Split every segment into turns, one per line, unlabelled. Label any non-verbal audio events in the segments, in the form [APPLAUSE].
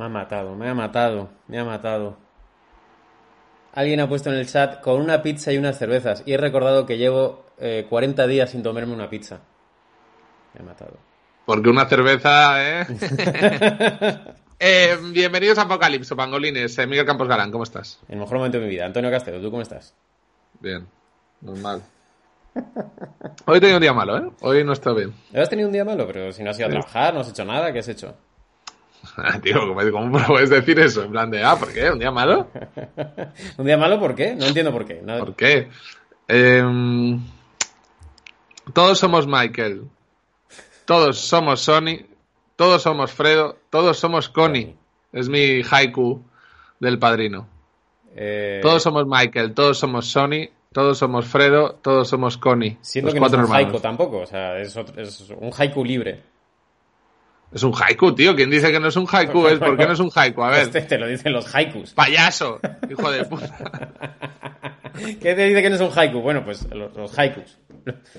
Me ha matado, me ha matado, me ha matado. Alguien ha puesto en el chat con una pizza y unas cervezas. Y he recordado que llevo eh, 40 días sin tomarme una pizza. Me ha matado.
Porque una cerveza, ¿eh? [LAUGHS] Eh, bienvenidos a Apocalipso, pangolines. Eh, Miguel Campos Galán, ¿cómo estás?
El mejor momento de mi vida. Antonio Castelo, ¿tú cómo estás?
Bien, normal. Hoy he tenido un día malo, ¿eh? Hoy no estoy bien.
¿Has tenido un día malo? Pero si no has ido a trabajar, no has hecho nada, ¿qué has hecho?
Tío, ¿cómo, ¿cómo puedes decir eso? En plan de, ah, ¿por qué? ¿Un día malo? [LAUGHS]
¿Un día malo por qué? No entiendo por qué. No-
¿Por qué? Em, todos somos Michael. Todos somos Sony. Todos somos Fredo. Todos somos Connie. Es mi haiku del padrino.
Eh,
Todos somos Michael. Todos somos Sony. Todos somos Fredo. Todos somos Connie.
Siento que no es un haiku tampoco. O sea, es, otro- es un haiku libre.
Es un haiku, tío. ¿Quién dice que no es un haiku? Es ¿Por qué no es un haiku? A ver.
Este te lo dicen los haikus.
Payaso. Hijo de puta. [LAUGHS]
¿Qué te dice que no es un haiku? Bueno, pues los, los haikus.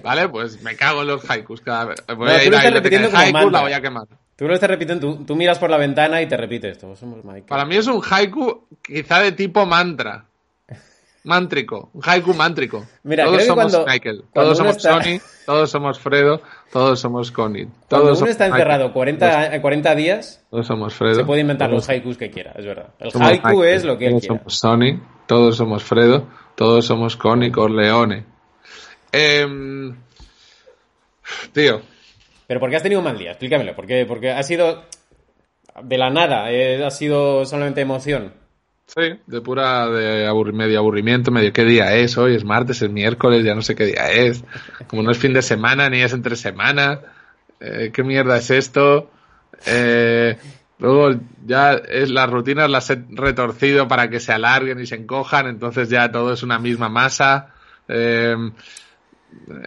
Vale, pues me cago en los haikus cada vez. Voy
No,
a
tú
ir
repitiendo
haikus,
mantra.
la voy a quemar.
Tú lo estás repitiendo, tú, tú miras por la ventana y te repites. Todos somos Michael.
Para mí es un haiku quizá de tipo mantra. Mántrico. Un haiku mántrico.
Mira,
todos
creo que
somos
cuando-
Michael.
cuando
Todos somos
está-
Sony. Todos somos Fredo. Todos somos Connie.
Cuando
Todos
uno
somos
está encerrado 40, eh, 40 días,
Todos somos Fredo.
se puede inventar
todos
los haikus que quiera, es verdad. El
somos
haiku
Michael,
es lo que él
Todos
quiera.
somos Sony. Todos somos Fredo. Todos somos Connie Corleone. Em, tío.
Pero ¿por qué has tenido un mal día? Explícamelo. ¿Por qué? Porque ha sido de la nada, eh, ha sido solamente emoción.
Sí, de pura de aburri- medio aburrimiento, medio qué día es hoy, es martes, es miércoles, ya no sé qué día es. Como no es fin de semana ni es entre semana, eh, qué mierda es esto. Eh, luego ya es las rutinas las he retorcido para que se alarguen y se encojan, entonces ya todo es una misma masa. Eh,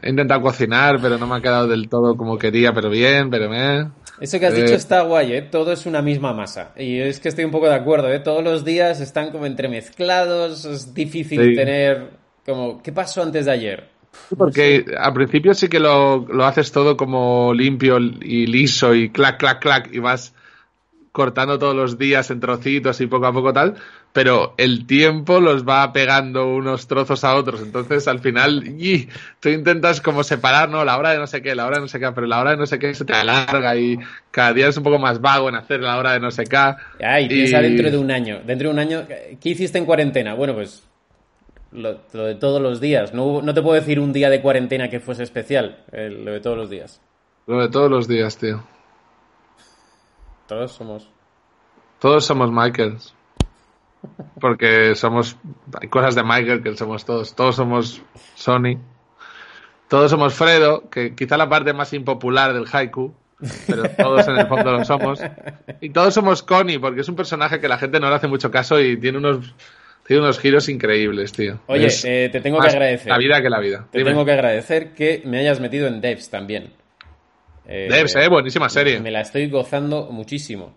he intentado cocinar, pero no me ha quedado del todo como quería, pero bien, pero me.
Eso que has
Eh,
dicho está guay, ¿eh? Todo es una misma masa. Y es que estoy un poco de acuerdo, ¿eh? Todos los días están como entremezclados, es difícil
Sí.
tener como... ¿Qué pasó antes de ayer?
Porque al principio sí que lo, lo haces todo como limpio y liso y clac, clac, clac y vas cortando todos los días en trocitos y poco a poco tal, pero el tiempo los va pegando unos trozos a otros, entonces al final y, tú intentas como separar, ¿no? La hora de no sé qué, la hora de no sé qué, pero la hora de no sé qué se te alarga y cada día es un poco más vago en hacer la hora de no sé qué.
Ay, piensa dentro de un año. Dentro de un año, ¿qué hiciste en cuarentena? Bueno, pues lo, lo de todos los días. No, no te puedo decir un día de cuarentena que fuese especial. eh, lo de todos los días.
Lo de todos los días, tío.
Todos somos...
Todos somos Michaels. Porque somos. Hay cosas de Michael que somos todos. Todos somos Sony. Todos somos Fredo, que quizá la parte más impopular del haiku. Pero todos en el fondo lo somos. Y todos somos Connie, porque es un personaje que la gente no le hace mucho caso y tiene unos. Tiene unos giros increíbles, tío.
Oye, eh, te tengo que agradecer.
La vida que la vida.
Te
Dime.
tengo que agradecer que me hayas metido en Devs también. Eh,
Devs, eh, buenísima serie.
Me la estoy gozando muchísimo.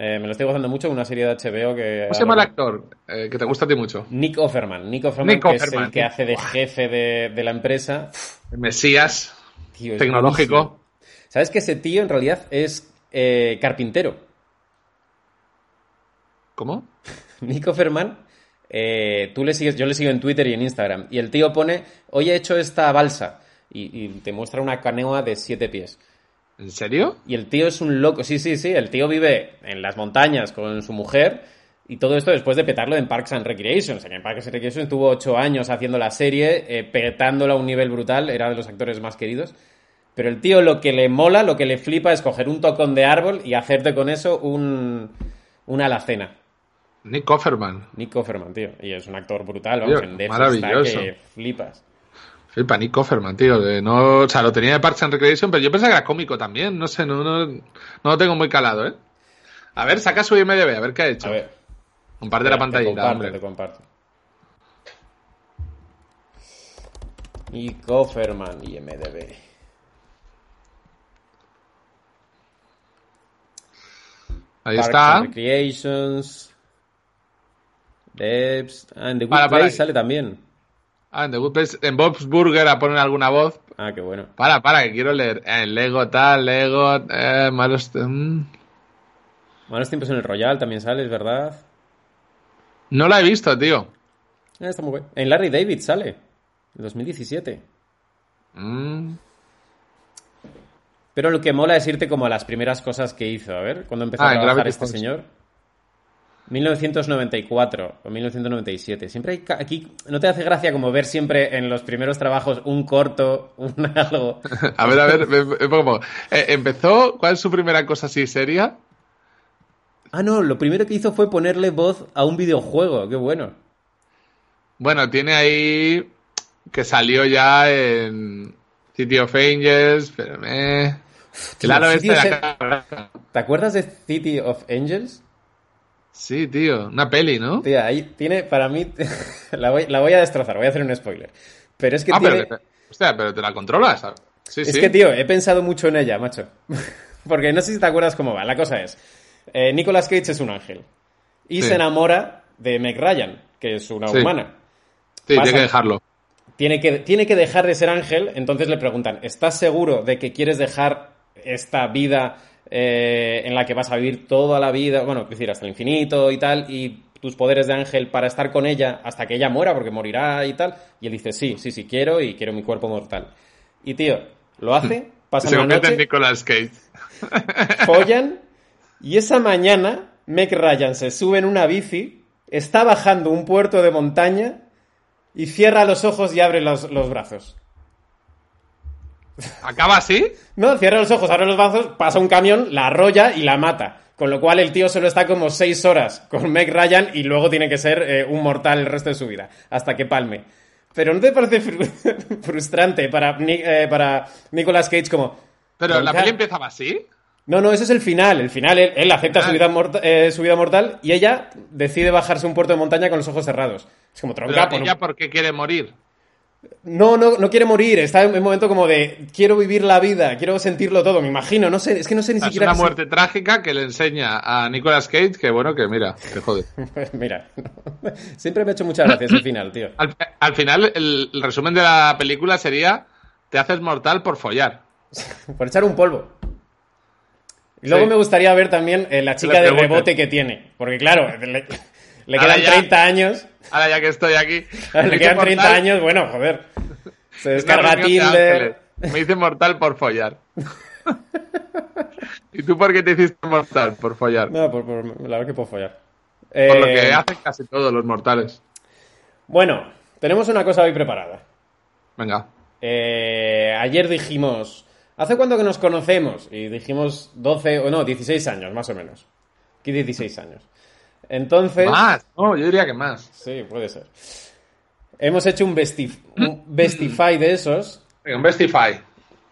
Eh, me la estoy gozando mucho una serie de HBO que...
¿Cómo se llama el actor? Eh, que te gusta a ti mucho.
Nick Offerman. Nick Offerman,
Nick
que es el que hace de jefe de, de la empresa.
El Mesías
Tío,
tecnológico.
buenísimo. ¿Sabes que ese tío en realidad es eh, carpintero?
¿Cómo? [LAUGHS]
Nick Offerman, tú le sigues, yo le sigo en Twitter y en Instagram, y el tío pone, hoy he hecho esta balsa, y, y te muestra una canoa de siete pies.
¿En serio?
Y el tío es un loco, sí, sí, sí, el tío vive en las montañas con su mujer, y todo esto después de petarlo en Parks and Recreation. O sea, que en Parks and Recreation estuvo ocho años haciendo la serie, eh, petándola a un nivel brutal, era de los actores más queridos. Pero el tío lo que le mola, lo que le flipa es coger un tocón de árbol y hacerte con eso un, una alacena.
Nick Offerman.
Nick Offerman, tío. Y es un actor brutal, vamos,
Tío,
en
maravilloso.
está que flipas.
El panico Ferman, tío. O sea, lo tenía de Parks and Recreation, pero yo pensaba que era cómico también. No sé, no, no, no lo tengo muy calado, ¿eh? A ver, saca su IMDB, a ver qué ha hecho.
A ver.
Comparte la pantalla.
Te comparto, hombre. te. Y Kofferman IMDB.
Ahí
Parks
está.
And Recreations. Debs. Ah, and the Good
para,
Place sale también.
Ah, en The Good Place, en Bob's Burger a poner alguna voz.
Ah, qué bueno.
Para, para, que quiero leer. Eh, Lego tal, Lego, eh, malos...
Malos tiempos en el Royal también sale, es verdad.
No la he visto, tío.
Ah, está muy bueno. En Larry David sale. En 2017.
Mm.
Pero lo que mola es irte como a las primeras cosas que hizo. A ver, ¿cuándo empezó
Ah,
a trabajar este señor? 1994 o 1997. Siempre hay... Aquí no te hace gracia como ver siempre en los primeros trabajos un corto, [LAUGHS] un algo. [LAUGHS]
A ver, a ver, como, eh, empezó, ¿cuál es su primera cosa así seria?
Ah, no, lo primero que hizo fue ponerle voz a un videojuego. Qué bueno.
Bueno, tiene ahí que salió ya en City of Angels, pero me...
Tío,
Claro, este de acá.
¿Te acuerdas de City of Angels?
Sí, tío, una peli, ¿no?
Tía, ahí tiene, para mí, [LAUGHS] la voy, la voy a destrozar, voy a hacer un spoiler. Pero es que
ah,
tiene...
pero, hostia, pero te la controlas. Sí,
Es
sí.
que, tío, he pensado mucho en ella, macho. [LAUGHS] Porque no sé si te acuerdas cómo va. La cosa es, eh, Nicolas Cage es un ángel. Y
Sí.
se enamora de Meg Ryan, que es una humana.
Sí,
pasa-
tiene que dejarlo.
Tiene que, tiene que dejar de ser ángel, entonces le preguntan, ¿estás seguro de que quieres dejar esta vida eh, en la que vas a vivir toda la vida, bueno, es decir, hasta el infinito y tal, y tus poderes de ángel para estar con ella hasta que ella muera, porque morirá y tal? Y él dice, sí, sí, sí, quiero y quiero mi cuerpo mortal. Y tío, lo hace, [LAUGHS] pasa
Se
una
convierte en
noche,
Nicolas Cage. [LAUGHS]
follan, y esa mañana Meg Ryan se sube en una bici, está bajando un puerto de montaña y cierra los ojos y abre los, los brazos.
¿Acaba así?
No, cierra los ojos, abre los brazos, pasa un camión, la arrolla y la mata. Con lo cual el tío solo está como seis horas con Meg Ryan y luego tiene que ser eh, un mortal el resto de su vida, hasta que palme. Pero ¿no te parece fru- [LAUGHS] frustrante para, eh, para Nicolas Cage como...
Pero la peli empezaba así.
No, no, ese es el final. El final, él, él acepta su
Ah.
vida, morta- eh, su vida mortal y ella decide bajarse un puerto de montaña con los ojos cerrados. Es como
Pero
tronca. un-
ella, ¿por qué quiere morir?
No, no, no quiere morir. Está en un momento como de quiero vivir la vida, quiero sentirlo todo. Me imagino, no sé, es que no sé ni
Es
siquiera.
una
qué se-
muerte trágica que le enseña a Nicolas Cage que, bueno, que mira, te jode. [LAUGHS]
Pues mira, [LAUGHS] siempre me ha hecho mucha gracia ese final, tío.
Al, al final, el, el resumen de la película sería: te haces mortal por follar. [LAUGHS]
Por echar un polvo. Y luego
Sí.
me gustaría ver también eh, la chica
le
de
pregunten.
rebote que tiene. Porque claro, le, quedan
ya.
30 años.
Ahora ya que estoy aquí.
Le quedan 30
mortal
años, bueno, joder. [LAUGHS] Se descarga
de
Tinder.
Me hice mortal por follar. [LAUGHS] ¿Y tú por qué te hiciste mortal? Por follar.
No, por, por- la verdad que puedo follar.
Por lo
Eh,
que hacen casi todos los mortales.
Bueno, tenemos una cosa hoy preparada.
Venga.
Eh, ayer dijimos, ¿hace cuánto que nos conocemos? Y dijimos 12, o no, 16 años, más o menos. Aquí 16 años. Entonces...
Más. No, yo diría que más.
Sí, puede ser. Hemos hecho un, bestif un [CLEARS THROAT] Bestify de esos.
Un Bestify.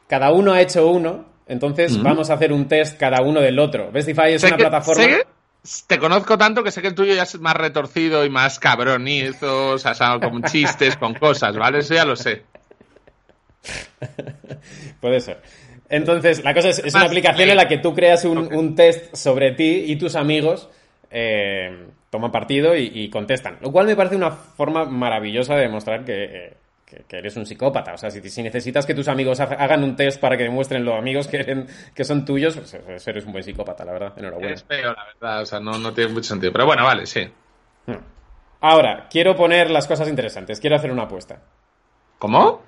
Cada uno ha hecho uno. Entonces vamos a hacer un test cada uno del otro. Bestify es una
que-
plataforma...
sé te conozco tanto que sé que el tuyo ya es más retorcido y más cabronizo, o sea, con chistes, con cosas, ¿vale? Eso ya lo sé. [LAUGHS]
Puede ser. Entonces, la cosa es, es una aplicación en la que tú creas un test sobre ti y tus amigos eh, toman partido y, y contestan. Lo cual me parece una forma maravillosa de demostrar que, eh, que- que eres un psicópata. O sea, si, si necesitas que tus amigos ha- hagan un test para que demuestren los amigos que, eren- que son tuyos, pues, pues eres un buen psicópata, la verdad. Enhorabuena.
Es feo, la verdad, o sea, no, no tiene mucho sentido. Pero bueno, vale, sí.
Ahora, quiero poner las cosas interesantes. Quiero hacer una apuesta.
¿Cómo?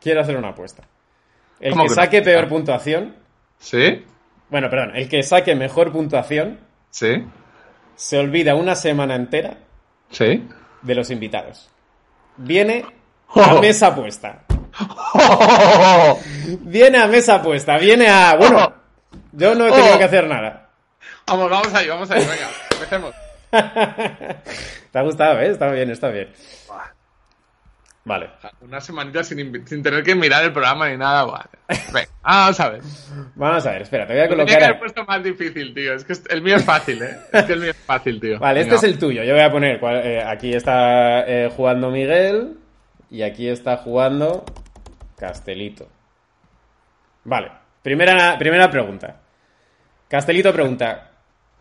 Quiero hacer una apuesta. El
¿Cómo
que saque peor puntuación...
¿Sí?
Bueno, perdón. El que saque mejor puntuación
¿Sí?
Se olvida una semana entera
¿Sí?
de los invitados. Viene [LAUGHS] a mesa puesta. [LAUGHS] Viene a mesa puesta. Viene a. Bueno, [LAUGHS] yo no he tenido
Oh.
que hacer nada.
Vamos, vamos ahí, vamos ahí, venga, empecemos.
Te ha gustado, ¿eh? Está bien, está bien. Vale.
Una semanita sin, tener que mirar el programa ni nada, vale. Venga, [LAUGHS] vamos a ver.
Vamos a ver, espera, te voy a
Tenía que
colocar.
haber puesto más difícil, tío. Es que el mío es fácil, ¿eh? Es que el mío es fácil, tío.
Vale, este es el tuyo. Yo voy a poner. eh, aquí está eh, jugando Miguel. Y aquí está jugando Castelito. Vale. Primera, primera pregunta. Castelito pregunta: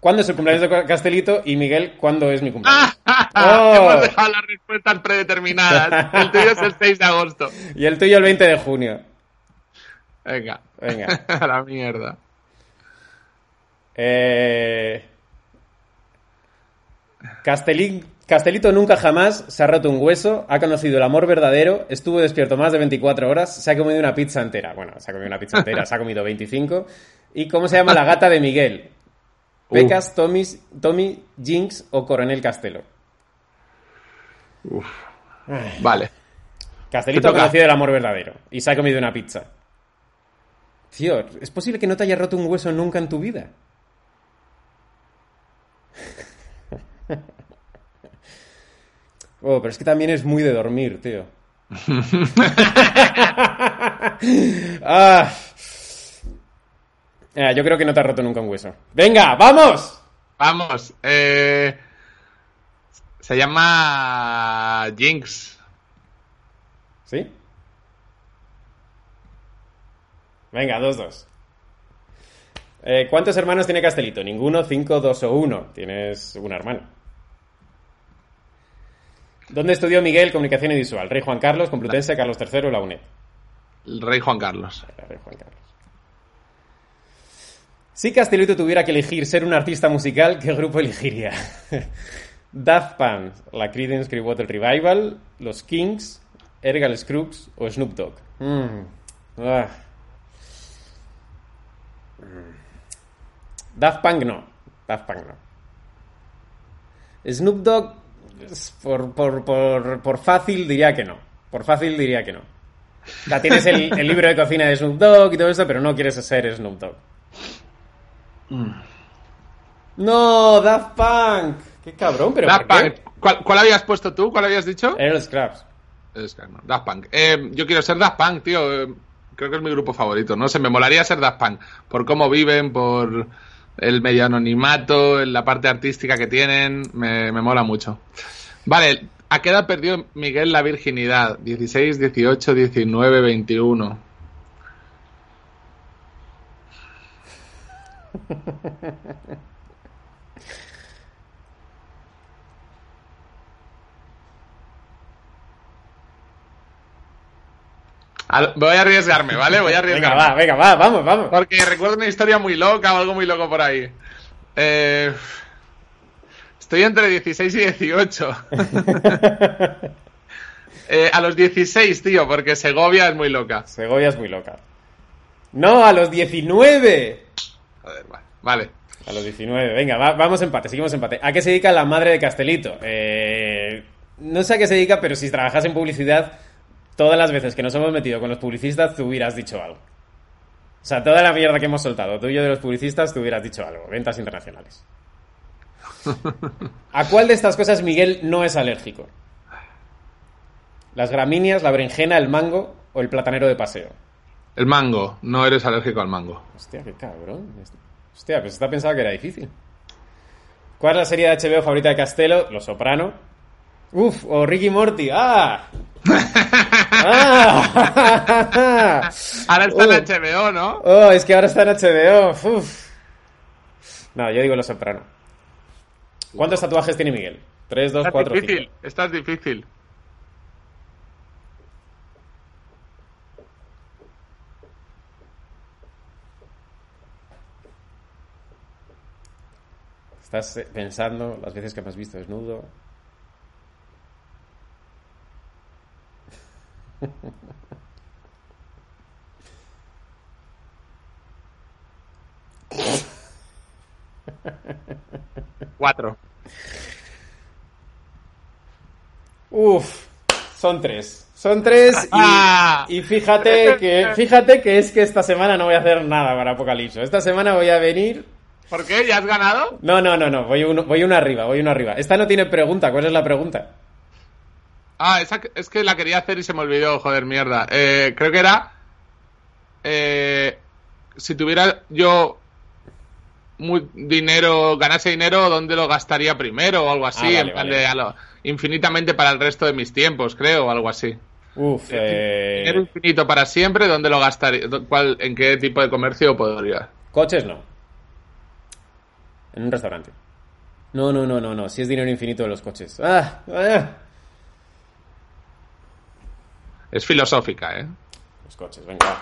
¿Cuándo es el cumpleaños de Castelito? Y Miguel, ¿cuándo es mi cumpleaños? [LAUGHS]
¡Oh! Hemos dejado las respuestas predeterminadas. El tuyo es el 6 de agosto. [LAUGHS]
Y el tuyo el 20 de junio.
Venga.
Venga. [LAUGHS]
A la mierda.
Eh... Castelín Castelito nunca jamás se ha roto un hueso, ha conocido el amor verdadero, estuvo despierto más de 24 horas, se ha comido una pizza entera. Bueno, se ha comido una pizza entera, se ha comido 25. ¿Y cómo se llama la gata de Miguel? Pecas, Tommy, Tommy, Jinx o Coronel Castelo.
Uf. Vale.
Castelito ha conocido el amor verdadero y se ha comido una pizza. Tío, ¿es posible que no te haya roto un hueso nunca en tu vida? Oh, pero es que también es muy de dormir, tío. [LAUGHS] ah. Yo creo que no te ha roto nunca un hueso. ¡Venga, vamos!
Vamos. Eh, se llama Jinx.
¿Sí? Venga, dos, dos. Eh, ¿Cuántos hermanos tiene Castelito? Ninguno, cinco, dos o uno. Tienes una hermana. ¿Dónde estudió Miguel Comunicación y Visual? Rey Juan Carlos, Complutense, Carlos III, la UNED.
El Rey Juan Carlos.
Rey Juan Carlos. Si Castelito tuviera que elegir ser un artista musical, ¿qué grupo elegiría? [LAUGHS] Daft Punk, la Creedence Clearwater Revival, los Kings, Ergal Scruggs o Snoop Dogg. Mm. Ah. Daft Punk no. Daft Punk no. Snoop Dogg por, por, por, por, fácil diría que no. Por fácil diría que no. Ya tienes el, libro de cocina de Snoop Dogg y todo eso, pero no quieres ser Snoop Dogg. Mm. No, Daft Punk. Qué cabrón, pero
Daft Punk. ¿Cuál, habías puesto tú? ¿Cuál habías dicho?
Era Scraps.
Daft Punk. Eh, yo quiero ser Daft Punk, tío. Eh, creo que es mi grupo favorito. No sé, me molaría ser Daft Punk. Por cómo viven, por el medio anonimato, la parte artística que tienen, me, mola mucho. Vale, ¿a qué edad perdió Miguel la virginidad? 16, 18, 19, 21. Voy a arriesgarme, ¿vale? Voy a arriesgarme.
Venga, va, venga, va, vamos, vamos.
Porque recuerdo una historia muy loca o algo muy loco por ahí. Eh, estoy entre 16 y 18. [LAUGHS] Eh, a los 16, tío, porque Segovia es muy loca.
Segovia es muy loca. No, a los 19.
Joder, vale.
A los 19. Venga, vamos empate, seguimos empate. ¿A qué se dedica la madre de Castelito? Eh, no sé a qué se dedica, pero si trabajas en publicidad, todas las veces que nos hemos metido con los publicistas, tú hubieras dicho algo. O sea, toda la mierda que hemos soltado, tú y yo de los publicistas, tú hubieras dicho algo. Ventas internacionales. [LAUGHS] ¿A cuál de estas cosas Miguel no es alérgico? ¿Las gramíneas, la berenjena, el mango o el platanero de paseo?
El mango. No eres alérgico al mango.
Hostia, qué cabrón. Hostia, pues está pensado que era difícil. ¿Cuál es la serie de HBO favorita de Castelo? Los Soprano. Uf, o Ricky Morty. ¡Ah! [LAUGHS]
Ah. ahora está en HBO, ¿no?
Oh, es que ahora está en HBO. No, yo digo Los Soprano. ¿Cuántos tatuajes tiene Miguel? 3, 2, 4,
difícil. Esta es difícil.
Estás pensando las veces que me has visto desnudo.
Cuatro.
Uf, son tres. Son tres y, ah. [LAUGHS] y, fíjate que fíjate que es que esta semana no voy a hacer nada para Apocalipso. Esta semana voy a venir.
¿Por qué? ¿Ya has ganado?
No, no, no, no. Voy uno, voy uno arriba, voy uno arriba. Esta no tiene pregunta. ¿Cuál es la pregunta?
Ah, esa, es que la quería hacer y se me olvidó, joder, mierda. Eh, creo que era. Eh, si tuviera yo muy dinero, ganase dinero, ¿dónde lo gastaría primero o algo así? Ah, infinitamente para el resto de mis tiempos, creo, o algo así.
Uf, eh...
Dinero infinito para siempre, ¿dónde lo gastaría? ¿Cuál, ¿En qué tipo de comercio podría?
Coches no. En un restaurante. No, no, no, no, no. Si es dinero infinito de los coches. ¡Ah! ah.
Es filosófica, ¿eh?
Los coches, venga. va.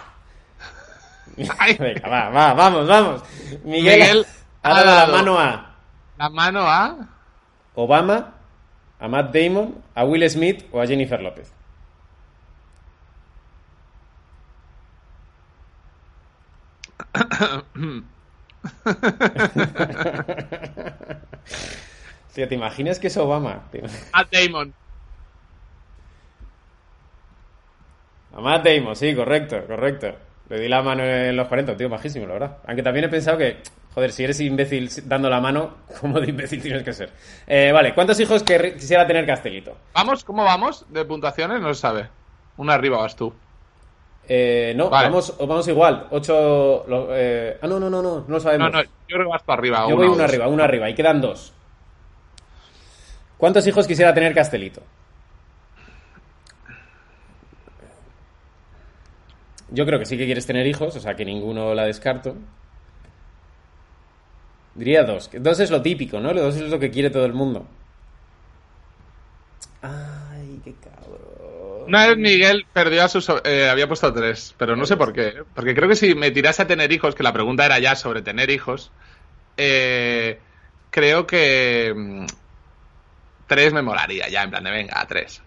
[LAUGHS] venga, va, va, vamos, vamos. Miguel,
Miguel
dado la mano a
La mano a...
Obama, a Matt Damon, a Will Smith o a Jennifer López. [COUGHS] [LAUGHS] Tío, ¿te imaginas que es Obama? Tío.
A Damon.
A Matt Damon, sí, correcto, correcto. Le di la mano en los 40, tío, majísimo, la verdad. Aunque también he pensado que, joder, si eres imbécil dando la mano, ¿cómo de imbécil tienes que ser? Eh, vale, ¿cuántos hijos quisiera tener Castelito?
¿Vamos? ¿Cómo vamos? De puntuaciones no se sabe. Una arriba vas tú.
Eh, no,
Vale.
vamos, vamos igual. Ocho. lo- eh, ah, no, no, no, no, no lo sabemos.
no, yo creo que vas arriba.
Yo voy
dos.
arriba, uno arriba, y quedan dos. ¿Cuántos hijos quisiera tener Castelito? Yo creo que sí que quieres tener hijos, o sea que ninguno la descarto. Diría dos. Dos es lo típico, ¿no? Dos es lo que quiere todo el mundo. Ay, qué cabrón.
Una vez Miguel perdió a su... so- eh, había puesto tres, pero no sé por qué. ¿eh? Porque creo que si me tirase a tener hijos, que la pregunta era ya sobre tener hijos, eh, creo que mm, tres me molaría ya, en plan de venga, tres.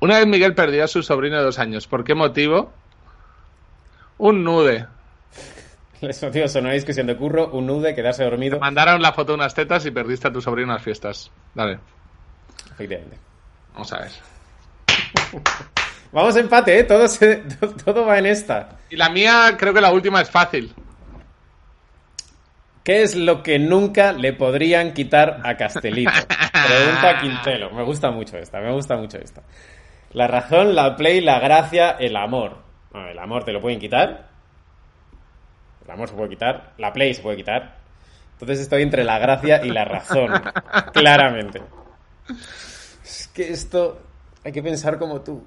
Una vez Miguel perdió a su sobrino de dos años. ¿Por qué motivo? Un nude.
Les motivos son una discusión de curro, un nude, quedarse dormido.
Mandaron la foto de unas tetas y perdiste a tu sobrino en las fiestas. Dale,
Efectivamente.
vamos a ver. [LAUGHS]
Vamos a empate, ¿eh? Todo, se- [LAUGHS] todo va en esta.
Y la mía, creo que la última es fácil.
¿Qué es lo que nunca le podrían quitar a Castelito? [LAUGHS] Pregunta Quintelo. Me gusta mucho esta, me gusta mucho esta. La razón, la play, la gracia, el amor. Bueno, el amor te lo pueden quitar. El amor se puede quitar. La play se puede quitar. Entonces estoy entre la gracia y la razón. Claramente. Es que esto hay que pensar como tú.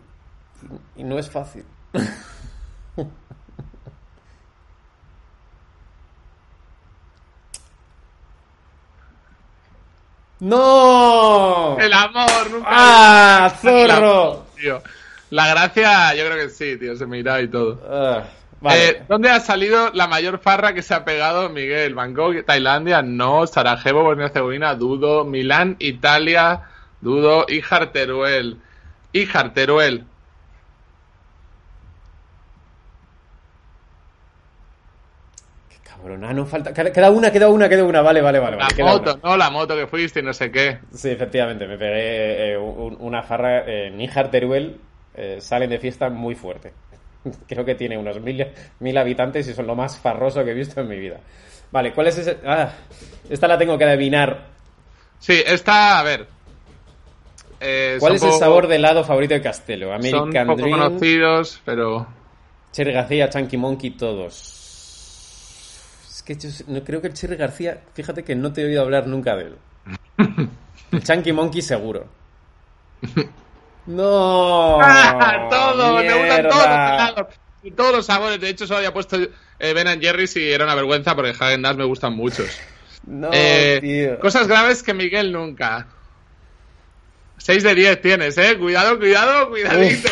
Y y no es fácil. [LAUGHS] ¡No!
El amor, nunca.
¡Ah, [LAUGHS] zorro!
Tío. La gracia, yo creo que sí, tío, se me irá y todo.
Ah, vale.
Eh, ¿Dónde ha salido la mayor farra que se ha pegado Miguel? Bangkok, Tailandia, no, Sarajevo, Bosnia-Herzegovina, dudo, Milán, Italia, dudo, Ijar Teruel. Ijar Teruel.
Qué cabrón, ah, no falta. Queda una, queda una, queda una. Vale, vale, vale.
La
vale,
moto. ¿no? La moto que fuiste y no sé qué.
Sí, efectivamente, me pegué eh, un- una farra en Níjar Teruel. eh, salen de fiesta muy fuerte. [LAUGHS] Creo que tiene unos mil, mil habitantes y son lo más farroso que he visto en mi vida. Vale, ¿cuál es ese? Ah, esta la tengo que adivinar.
Sí, esta, a ver. Eh,
¿Cuál
son
es el sabor de helado favorito de Castelo?
Son
American
poco
Dream,
conocidos, pero...
Cherry García, Chunky Monkey, todos. Es que yo no creo que el Cherry García, fíjate que no te he oído hablar nunca de él. El [LAUGHS] Chunky Monkey seguro. [LAUGHS] No.
todo, me gustan todos los helados. Y todos los sabores. De hecho, solo había puesto eh, Ben and Jerry's y era una vergüenza porque Hagen Dazs me gustan muchos.
No,
Eh,
tío.
cosas graves que Miguel nunca. 6 de 10 tienes, ¿eh? Cuidado, cuidado, cuidadito.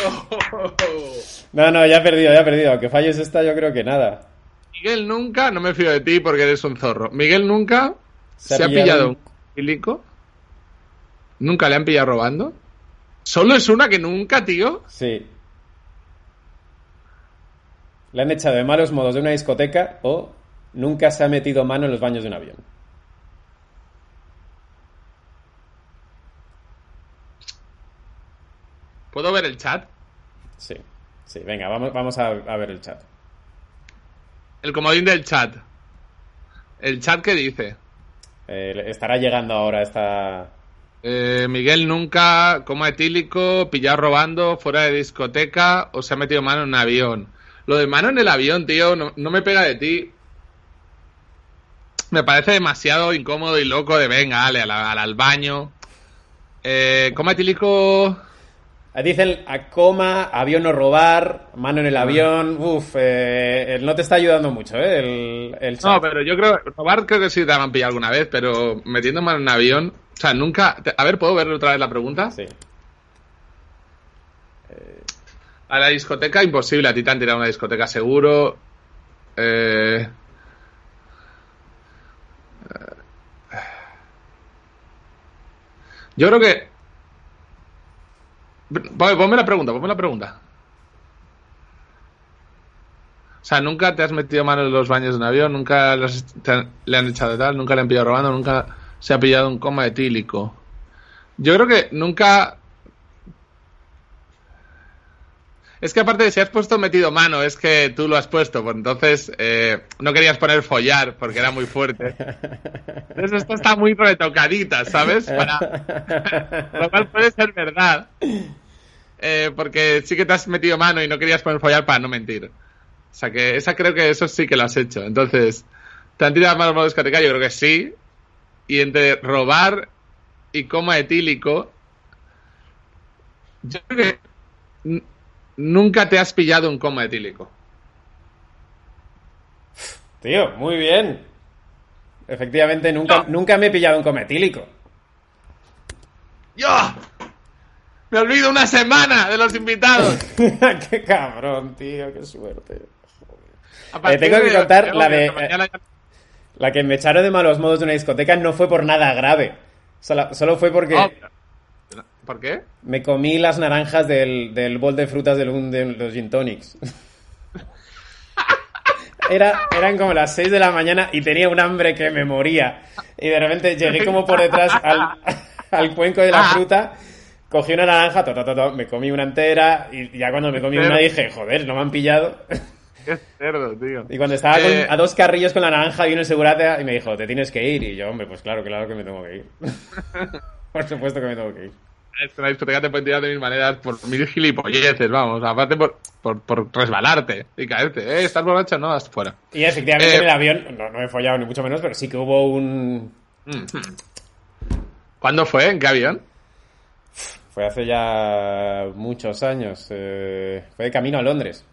No, no, ya he perdido, ya he perdido. Aunque falles esta, yo creo que nada.
Miguel nunca, no me fío de ti porque eres un zorro. Miguel nunca
Se
se,
ha pillado
pillado
un-
hílico. Nunca le han pillado robando. Solo es una que nunca, tío.
Sí. Le han echado de malos modos de una discoteca o nunca se ha metido mano en los baños de un avión.
¿Puedo ver el chat?
Sí, sí, venga, vamos, vamos a, a ver el chat.
El comodín del chat. El chat que dice.
Eh, estará llegando ahora esta...
Eh, Miguel nunca, coma etílico, pillado robando, fuera de discoteca o se ha metido mano en un avión. Lo de mano en el avión, tío, no, no me pega de ti. Me parece demasiado incómodo y loco de venga, dale, al, al, al baño. Eh, coma etílico.
Dicen a coma, avión o robar, mano en el avión. Uf, eh, no te está ayudando mucho, ¿eh? El, el chat.
No, pero yo creo, robar creo que sí te han pillado alguna vez, pero metiendo mano en un avión, o sea, nunca... A ver, ¿puedo ver otra vez la pregunta?
Sí.
A la discoteca, imposible. A ti te han tirado a una discoteca seguro. Eh... Yo creo que. Ponme la pregunta, ponme la pregunta. O sea, nunca te has metido mano en los baños de un avión, nunca le han echado de tal, nunca le han pillado robando, nunca se ha pillado un coma etílico. Yo creo que nunca. Es que aparte si has puesto metido mano, es que tú lo has puesto, pues entonces eh, no querías poner follar porque era muy fuerte. Entonces esto está muy retocadita, ¿sabes? Para... Lo cual puede ser verdad. Eh, porque sí que te has metido mano y no querías poner follar para no mentir. O sea que esa creo que eso sí que lo has hecho. Entonces, ¿te han tirado manos a discoteca? Yo creo que sí. Y entre robar y coma etílico, yo creo que nunca te has pillado un coma etílico.
Tío, muy bien. Efectivamente, nunca,
No.
nunca me he pillado un cometílico.
¡Yo! Me olvido una semana de los invitados. [LAUGHS]
qué cabrón, tío, qué suerte.
A partir
tengo que contar la de-
mañana ya-
La que me echaron de malos modos de una discoteca no fue por nada grave. Solo, solo fue porque
Oh, ¿Por qué?
me comí las naranjas del, del bol de frutas del, de los gin tonics. [LAUGHS] Era, eran como las 6 de la mañana y tenía un hambre que me moría. Y de repente llegué como por detrás al, al cuenco de la fruta, cogí una naranja, to, to, to, to, me comí una entera y ya cuando me comí una dije, joder, no me han pillado.
Qué cerdo, tío.
Y cuando estaba con-
Eh,
a dos carrillos con la naranja vino el segurata y me dijo, te tienes que ir. Y yo, hombre, pues claro, claro que me tengo que ir. [LAUGHS] por supuesto que me tengo que ir.
Es una discoteca te puede tirar de mil maneras por mil gilipolleces, vamos. Aparte por, por, por resbalarte y caerte. ¿Eh? ¿Estás borracho? No, hasta fuera.
Y efectivamente
Eh,
en el avión, no, no he follado ni mucho menos, pero sí que hubo un...
¿Cuándo fue? ¿En qué avión?
Fue hace ya muchos años. eh, fue de camino a Londres.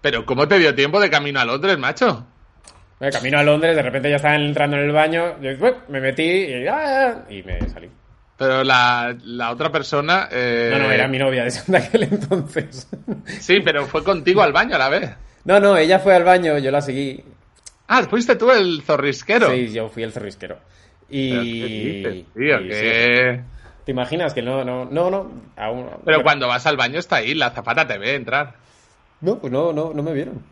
¿Pero cómo te dio tiempo de camino a Londres, macho?
De camino a Londres, de repente ya estaba entrando en el baño, yo, me metí y, ¡ah! y me salí.
Pero la, la otra persona... eh,
No, no, era mi novia de [LAUGHS] aquel entonces.
Sí, pero fue contigo al baño a la vez.
No, no, ella fue al baño, yo la seguí.
Ah, fuiste tú el zorrisquero.
Sí, yo fui el cerrisquero. Y...
¿Pero qué dices, tío?
y
¿Qué?
sí. ¿Te imaginas que no, no, no, no? aún-
Pero cuando vas al baño está ahí, la zapata te ve entrar.
No, pues no, no, no me vieron.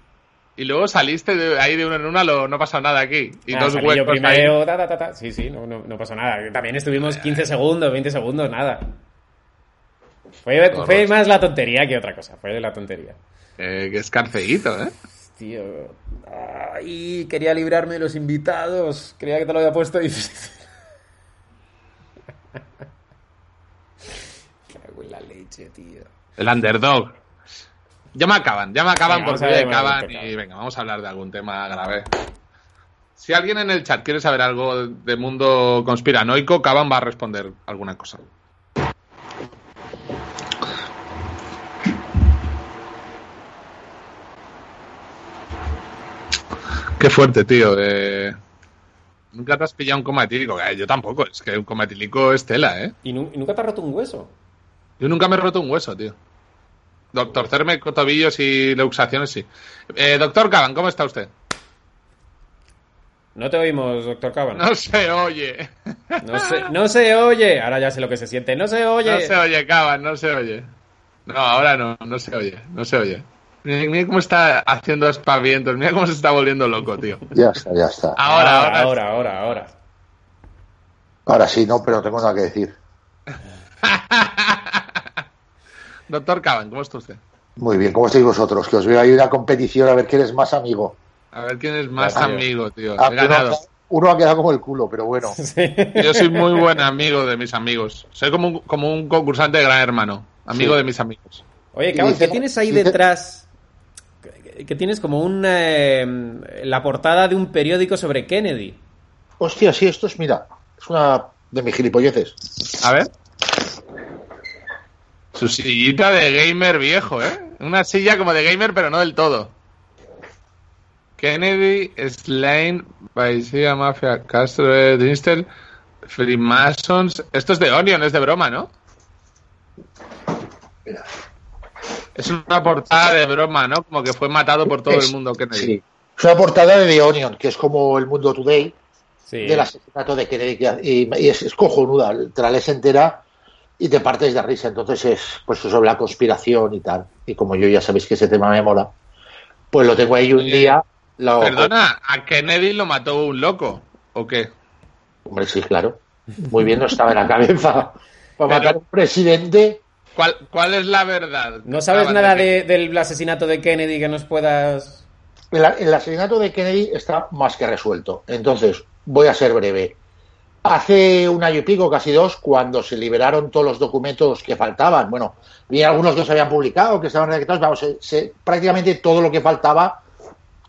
Y luego saliste de ahí de una en una, lo, no pasa nada aquí. Y
Ah,
dos huecos
primero,
ahí.
ta, ta, ta, ta. Sí, sí, no, no, no pasó nada. También estuvimos 15 segundos, 20 segundos, nada. Fue, fue más la tontería que otra cosa, fue de la tontería.
Eh, que es carceíto, ¿eh?
Tío, ay, quería librarme de los invitados. Creía que te lo había puesto difícil. [LAUGHS] En la leche, tío.
El underdog. Ya me acaban, ya me acaban
Venga,
porque
ver,
acaban y venga, vamos a hablar de algún tema grave. Si alguien en el chat quiere saber algo de mundo conspiranoico, Caban va a responder alguna cosa. Qué fuerte, tío. eh. Nunca te has pillado un coma etílico. Eh, yo tampoco. Es que un coma etílico es tela, ¿eh?
¿Y, nu- y nunca te has roto un hueso?
Yo nunca me he roto un hueso, tío. Doctor Cerme, tobillos y luxaciones, sí. Eh, doctor Caban, ¿cómo está usted?
No te oímos, doctor Caban.
No se oye.
No se, no se oye. Ahora ya sé lo que se siente. No se oye.
No se oye, Caban, no se oye. No, ahora no, no se oye, no se oye. Mira, cómo está haciendo espavientos, mira cómo se está volviendo loco, tío.
Ya está, ya está.
Ahora, ahora.
ahora, ahora, ahora.
Ahora sí, no, pero no tengo nada que decir. [LAUGHS]
Doctor Caban, ¿cómo está usted?
Muy bien, ¿cómo estáis vosotros? Que os veo ahí una competición a ver quién es más amigo.
A ver quién es más amigo, tío.
Ah,
He
uno, ha
ganado.
quedado- uno ha quedado como el culo, pero bueno. [LAUGHS]
Sí.
Yo soy muy buen amigo de mis amigos. Soy como un, como un concursante de Gran Hermano. Amigo
Sí.
de mis amigos.
Oye, Caban, ¿qué tienes ahí
dice-
detrás? Que- Que tienes como un... eh, la portada de un periódico sobre Kennedy.
Hostia, sí, esto es, mira, es una de mis gilipolleces.
A ver. Su sillita de gamer viejo, ¿eh? Una silla como de gamer, pero no del todo. Kennedy, slain CIA Mafia, Castro, Dinstel, Freemasons. Esto es de Onion, es de broma, ¿no?
Mira.
Es una portada de broma, ¿no? Como que fue matado por todo
Es-
el mundo Kennedy.
Sí. Es una portada de The Onion, que es como el mundo today,
Sí.
del asesinato de Kennedy. Y, y es, es cojonuda, te la lees entera y te partes de risa. Entonces es pues sobre la conspiración y tal. Y como yo ya sabéis que ese tema me mola, pues lo tengo ahí un
Oye,
día. Lo,
Perdona, ¿a Kennedy lo mató un loco? ¿O qué?
Hombre, sí, claro. Muy bien, no estaba en la cabeza. [LAUGHS] Para
Pero-
matar a un presidente.
¿Cuál, cuál es la verdad?
¿No sabes nada
de-
de- del asesinato de Kennedy que nos puedas...?
El, el asesinato de Kennedy está más que resuelto. Entonces, voy a ser breve. Hace un año y pico, casi dos, cuando se liberaron todos los documentos que faltaban, bueno, había algunos que se habían publicado, que estaban redactados, vamos, se- se- prácticamente todo lo que faltaba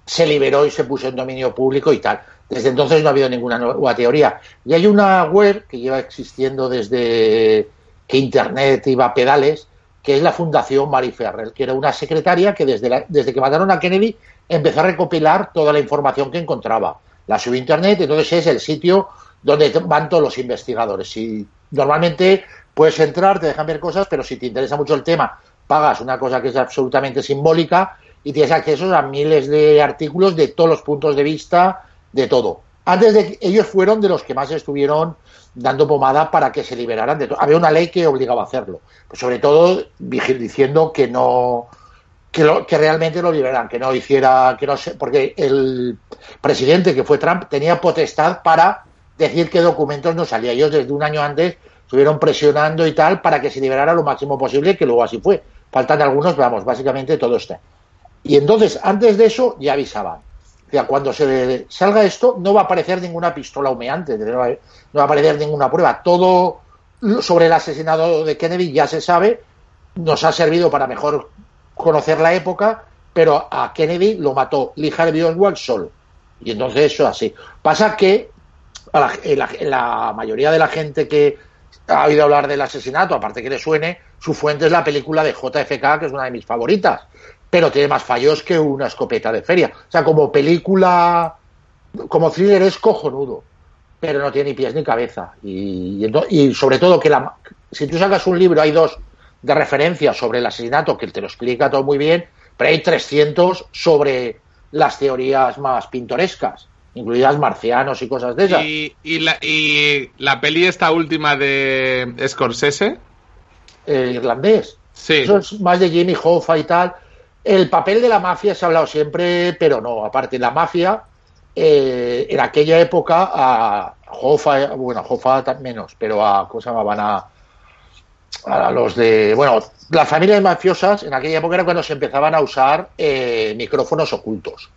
se liberó y se puso en dominio público y tal. Desde entonces no ha habido ninguna nueva teoría. Y hay una web que lleva existiendo desde que Internet iba a pedales, que es la Fundación Mary que era una secretaria que desde, la- desde que mataron a Kennedy empezó a recopilar toda la información que encontraba. La subió a Internet, entonces es el sitio donde van todos los investigadores. Y normalmente puedes entrar, te dejan ver cosas, pero si te interesa mucho el tema, pagas una cosa que es absolutamente simbólica y tienes acceso a miles de artículos de todos los puntos de vista, de todo. Antes de ellos fueron de los que más estuvieron dando pomada para que se liberaran de todo. Había una ley que obligaba a hacerlo. Pues sobre todo diciendo que no que, lo- que realmente lo liberaran, que no hiciera, que no sé, porque el presidente que fue Trump tenía potestad para decir qué documentos no salía. Ellos desde un año antes estuvieron presionando y tal para que se liberara lo máximo posible, que luego así fue. Faltan algunos, vamos, básicamente todo está. Y entonces, antes de eso, ya avisaban. O sea, cuando se salga esto, no va a aparecer ninguna pistola humeante, no va, a aparecer ninguna prueba. Todo sobre el asesinato de Kennedy ya se sabe, nos ha servido para mejor conocer la época, pero a Kennedy lo mató Lee Harvey Oswald solo. Y entonces eso es así. Pasa que a la, mayoría de la gente que ha oído hablar del asesinato, aparte que le suene, su fuente es la película de JFK, que es una de mis favoritas, pero tiene más fallos que una escopeta de feria. O sea, como película, como thriller es cojonudo, pero no tiene ni pies ni cabeza. Y, y sobre todo que la, si tú sacas un libro, hay dos de referencia sobre el asesinato que te lo explica todo muy bien, pero hay 300 sobre las teorías más pintorescas, incluidas marcianos y cosas de esas.
Y, y la, y la peli esta última de Scorsese.
El irlandés.
Sí.
Eso es más de Jimmy Hoffa y tal. El papel de la mafia se ha hablado siempre, pero no. Aparte, la mafia, eh, en aquella época, a Hoffa, bueno, a Hoffa menos, pero a, ¿cómo se llamaban? A, a los de, bueno, las familias mafiosas, en aquella época era cuando se empezaban a usar eh, micrófonos ocultos.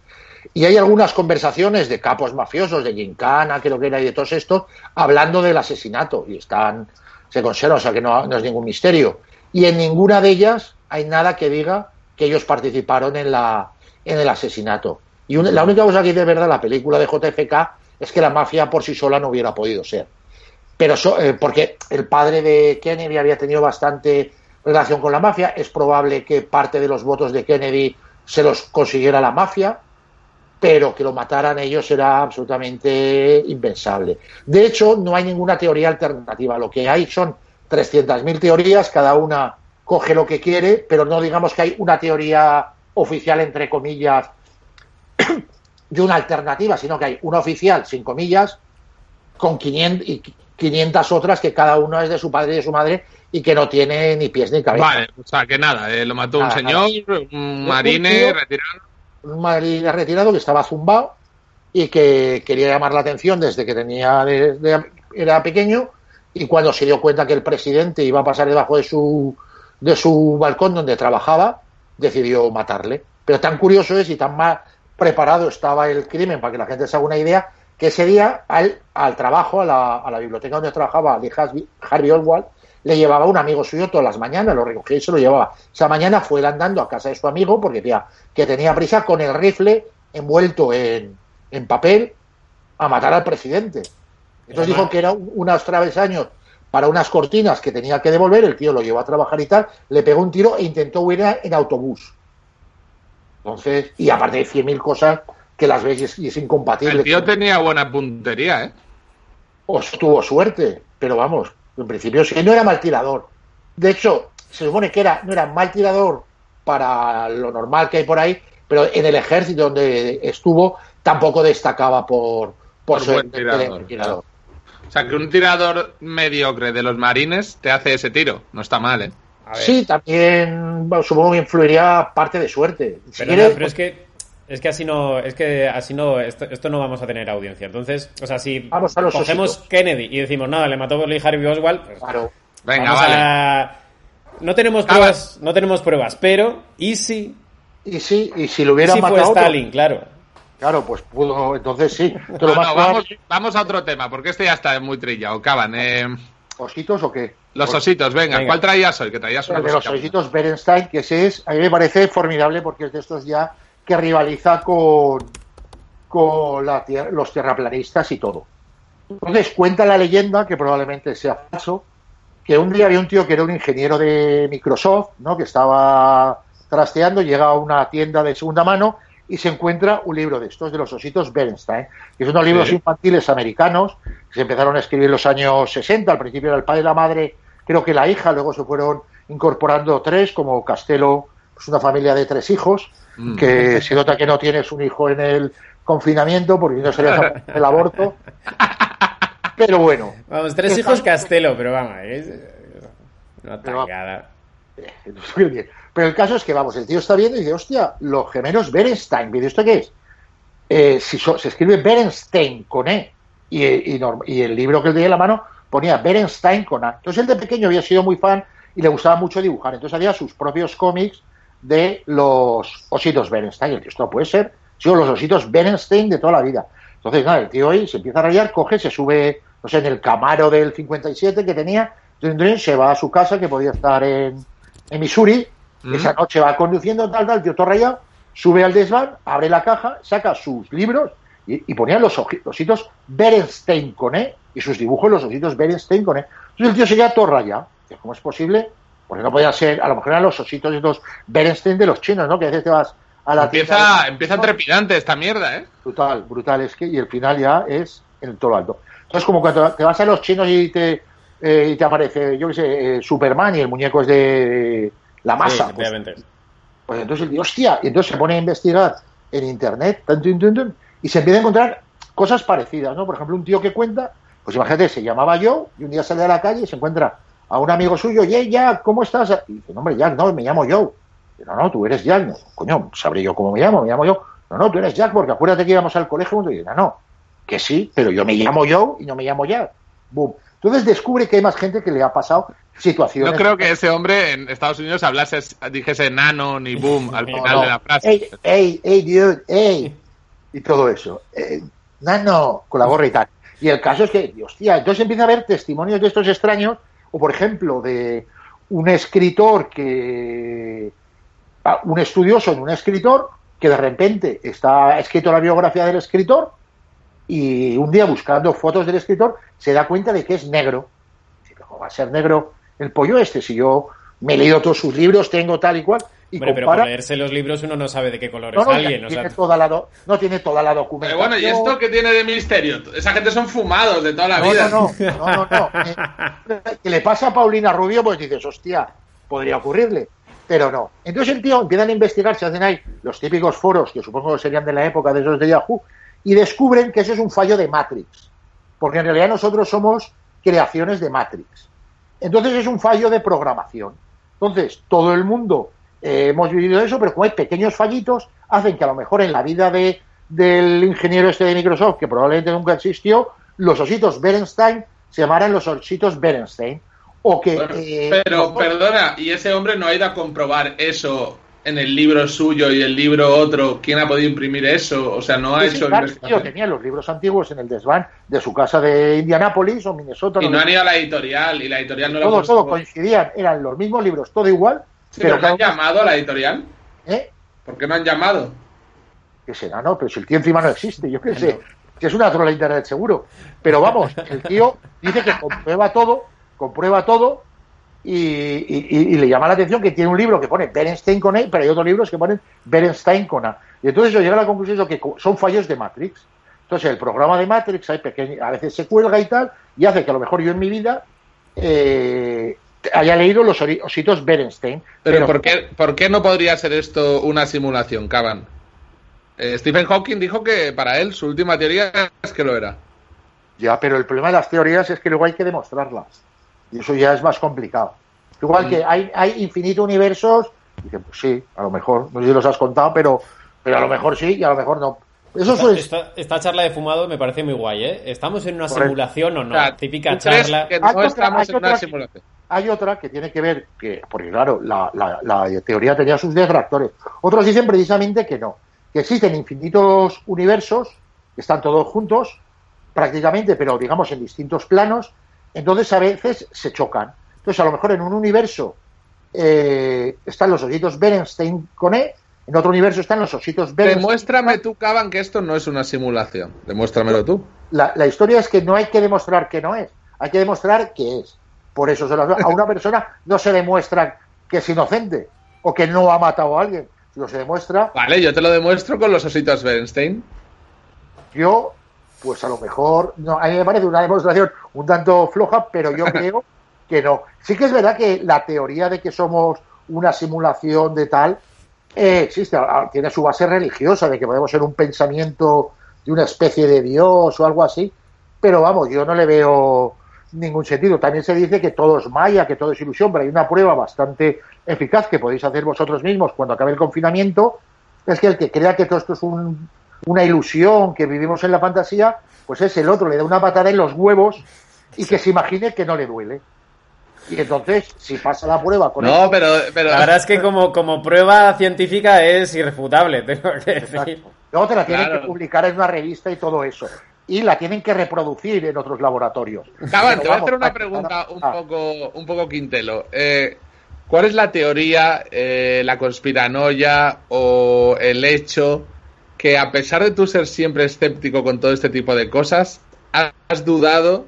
Y hay algunas conversaciones de capos mafiosos, de Gincana, creo que era, y de todos estos, hablando del asesinato. Y están, se conservan, o sea que no, no es ningún misterio. Y en ninguna de ellas hay nada que diga que ellos participaron en, la, en el asesinato. Y la única cosa que de verdad la película de JFK es que la mafia por sí sola no hubiera podido ser. Pero so- eh, porque el padre de Kennedy había tenido bastante relación con la mafia, es probable que parte de los votos de Kennedy se los consiguiera la mafia, pero que lo mataran ellos era absolutamente impensable. De hecho, no hay ninguna teoría alternativa. Lo que hay son 300.000 teorías, cada una coge lo que quiere, pero no digamos que hay una teoría oficial, entre comillas, [CLEARS THROAT] de una alternativa, sino que hay una oficial, sin comillas, con 500, y 500 otras que cada una es de su padre y de su madre y que no tiene ni pies ni cabeza.
Vale, o sea que nada, eh, lo mató un
Nada,
señor, un marine retirado.
Un marine retirado que estaba zumbado y que quería llamar la atención desde que tenía era pequeño y cuando se dio cuenta que el presidente iba a pasar debajo de su de su balcón donde trabajaba decidió matarle. Pero tan curioso es y tan mal preparado estaba el crimen para que la gente se haga una idea que ese día al, al trabajo a la, a la biblioteca donde trabajaba de Harvey, Harvey Oswald le llevaba un amigo suyo todas las mañanas, lo recogía y se lo llevaba. Esa mañana fue andando a casa de su amigo porque que tenía prisa con el rifle envuelto en, en papel a matar al presidente. Entonces dijo que era un- unos travesaños para unas cortinas que tenía que devolver, el tío lo llevó a trabajar y tal, le pegó un tiro e intentó huir en autobús. Entonces, y aparte de 100.000 cosas que las ves y es, y es incompatible.
El tío tenía buena puntería, ¿eh?
Pues tuvo suerte, pero vamos, en principio sí, no era mal tirador. De hecho, se supone que era, no era mal tirador para lo normal que hay por ahí, pero en el ejército donde estuvo tampoco destacaba por, por,
Por
ser
buen tirador,
tirador.
O sea, que un tirador mediocre de los marines te hace ese tiro. No está mal, ¿eh?
A ver.
Sí, también bueno, supongo que influiría parte de suerte. Si
Pero,
quieres,
no, pero es que es que así no es que así no esto, esto no vamos a tener audiencia. Entonces, o sea, si
Vamos a los
cogemos
ositos.
Kennedy y decimos nada, le mató Lee Harvey Oswald, pues,
claro,
Venga,
vamos
vale.
a- no tenemos
Ah,
pruebas, no tenemos pruebas, pero y si
y sí, y si lo
y
hubiera
si fue
matado a otro,
Stalin, claro.
claro, pues pudo, entonces sí.
No,
lo
no, vamos, vamos a otro tema, porque este ya está muy trillado. Caban, eh,
¿Ositos o qué?
los
Pues,
ositos, venga,
Venga.
¿cuál traías hoy? Que traías una
de los ositos Berenstein, que ese es, a mí me parece formidable porque es de estos ya que rivaliza con, con la los terraplanistas y todo. Entonces cuenta la leyenda, que probablemente sea falso, que un día había un tío que era un ingeniero de Microsoft, ¿no? que estaba trasteando, llega a una tienda de segunda mano y se encuentra un libro de estos, de los ositos Bernstein, que son unos libros
Sí.
infantiles americanos, que se empezaron a escribir en los años 60, al principio era el padre y la madre, creo que la hija, luego se fueron incorporando tres, como Castelo, pues una familia de tres hijos,
Mm.
que se nota que no tienes un hijo en el confinamiento, porque no sería [LAUGHS] el aborto. Pero bueno,
Vamos, tres
¿Qué
hijos? Castelo, pero vamos, es una
Pero-
tangada.
Muy bien. Pero el caso es que, vamos, el tío está viendo y dice, hostia, los gemelos Berenstein. ¿Y esto qué es? Eh, si so- se escribe Berenstein con E y, y y el libro que él tenía en la mano ponía Berenstein con A. Entonces él de pequeño había sido muy fan y le gustaba mucho dibujar. Entonces hacía sus propios cómics de los ositos Berenstein. Y el tío, esto no puede ser. Son los ositos Berenstein de toda la vida. Entonces, nada, el tío hoy se empieza a rayar, coge, se sube, no sé, en el Camaro del 57 que tenía, se va a su casa, que podía estar en, en Missouri,
Mm.
esa noche va conduciendo, tal, tal, el tío todo rayado, sube al desván, abre la caja, saca sus libros y, y ponía los ositos Berenstein con E y sus dibujos los ositos Berenstein con E. Entonces el tío se queda todo rayado. ¿Cómo es posible? Porque no podía ser, a lo mejor eran los ositos estos Berenstein de los chinos, ¿no? Que a veces te vas a la tienda
Empieza,
de-
empieza trepidante esta mierda, ¿eh?
brutal, brutal es que y el final ya es en todo lo alto. Entonces como cuando te vas a los chinos y te eh, y te aparece, yo qué sé, eh, Superman y el muñeco es de la masa,
Sí,
pues, pues entonces el tío, hostia, y entonces se pone a investigar en internet, tan, y se empieza a encontrar cosas parecidas, ¿no? Por ejemplo, un tío que cuenta, pues imagínate, se llamaba Joe y un día sale a la calle y se encuentra a un amigo suyo, oye, Jack, ¿cómo estás? Y dice, no, hombre, Jack, no, me llamo Joe. No, no, tú eres Jack. No, coño, sabré yo cómo me llamo, me llamo yo. No, no, tú eres Jack, porque acuérdate que íbamos al colegio juntos. Y dice, no, no, que sí, pero yo me llamo Joe y no me llamo Jack. Boom. Entonces descubre que hay más gente que le ha pasado situaciones.
No creo que ese hombre en Estados Unidos hablase, dijese nano ni boom al
No,
final
no.
de la frase.
Ey, ey, ey, dude, ey. Y todo eso. Eh, nano, con la gorra y tal. Y el caso es que, hostia, entonces empieza a haber testimonios de estos extraños, o por ejemplo, de un escritor que. ah, un estudioso en un escritor que de repente está escrito la biografía del escritor y un día buscando fotos del escritor se da cuenta de que es negro. ¿Cómo va a ser negro el pollo este? Si yo me he leído todos sus libros, tengo tal y cual, y
pero por leerse los libros uno no sabe de qué color
No,
es
no,
alguien.
ya
o sea,
tiene toda la do- no tiene toda la
Pero
documentación.
bueno, ¿y esto qué tiene de misterio? Esa gente son fumados de toda la
No,
vida.
no, no, [LAUGHS] no, no, no. Eh, Que le pasa a Paulina Rubio, pues dices, hostia, podría ocurrirle. Pero no. Entonces el tío empiezan a investigar, se hacen ahí los típicos foros, que supongo que serían de la época de esos de Yahoo, y descubren que eso es un fallo de Matrix. Porque en realidad nosotros somos creaciones de Matrix. Entonces es un fallo de programación. Entonces, todo el mundo eh, hemos vivido eso, pero como hay pequeños fallitos, hacen que a lo mejor en la vida de, del ingeniero este de Microsoft, que probablemente nunca existió, los ositos Berenstein se llamaran los ositos Berenstein. O que. Eh,
pero, perdona, ¿y ese hombre no ha ido a comprobar eso en el libro suyo y el libro otro? ¿Quién ha podido imprimir eso? O sea, no ha hecho
claro, tío, tenía los libros antiguos en el desván de su casa de Indianápolis o Minnesota.
Y
no
no han ido a la editorial, y la editorial no lo ha
todo, todo coincidían, eran los mismos libros, todo igual.
Sí, pero no han llamado a la editorial.
¿eh?
¿Por qué no han llamado?
¿Qué será, no? Pero si el tío encima no existe, yo qué [LAUGHS] sé. Que es una trola de internet seguro. Pero vamos, el tío dice que comprueba todo comprueba todo y, y- y- y le llama la atención que tiene un libro que pone Berenstein con E, pero hay otros libros que ponen Berenstein con A. Y entonces yo llego a la conclusión de que son fallos de Matrix. Entonces el programa de Matrix hay pequeño, a veces se cuelga y tal, y hace que a lo mejor yo en mi vida eh, haya leído los ositos Berenstein.
Pero, ¿por, qué, ¿por qué no podría ser esto una simulación, Caban? Eh, Stephen Hawking dijo que para él su última teoría es que lo era.
Ya, pero el problema de las teorías es que luego hay que demostrarlas. Y eso ya es más complicado. Igual que hay, hay infinito universos, y dice, pues sí, a lo mejor, no sé si los has contado, pero, pero a lo mejor sí y a lo mejor no. Eso
Esta, esta- esta charla de fumado me parece muy guay, ¿eh? ¿Estamos en una
Correcto.
simulación o no?
O sea,
Típica
¿tú crees
charla.
que no estamos en una simulación.
Hay otra que tiene que ver, que, porque claro, la, la- la teoría tenía sus detractores. Otros dicen precisamente que no, que existen infinitos universos, que están todos juntos, prácticamente, pero digamos en distintos planos, entonces a veces se chocan. Entonces a lo mejor en un universo eh, están los ositos Berenstein con E, en otro universo están los ositos Berenstein.
Demuéstrame tú, Caban, que esto no es una simulación. Demuéstramelo tú.
La, la historia es que no hay que demostrar que no es, hay que demostrar que es. Por eso se las- a una persona no se demuestra que es inocente o que no ha matado a alguien. Sino se demuestra,
Vale, yo te lo demuestro con los ositos Bernstein.
yo, pues a lo mejor, no, a mí me parece una demostración un tanto floja, pero yo creo [LAUGHS] que no. Sí que es verdad que la teoría de que somos una simulación de tal eh, existe, ah, tiene su base religiosa, de que podemos ser un pensamiento de una especie de Dios o algo así, pero vamos, yo no le veo ningún sentido. También se dice que todo es maya, que todo es ilusión, pero hay una prueba bastante eficaz que podéis hacer vosotros mismos cuando acabe el confinamiento, es que el que crea que todo esto es un- una ilusión, que vivimos en la fantasía, pues es el otro, le da una patada en los huevos y que se imagine que no le duele. Y entonces, si pasa la prueba con
No, pero, pero
La verdad es que como, como prueba científica es irrefutable, tengo que decir.
Exacto. Luego te la tienen
Claro.
que publicar en una revista y todo eso. Y la tienen que reproducir en otros laboratorios. Pero
te voy a hacer una pregunta un
ah,
poco, un poco quintelo. Eh, ¿Cuál es la teoría, eh, la conspiranoia o el hecho que a pesar de tú ser siempre escéptico con todo este tipo de cosas, has dudado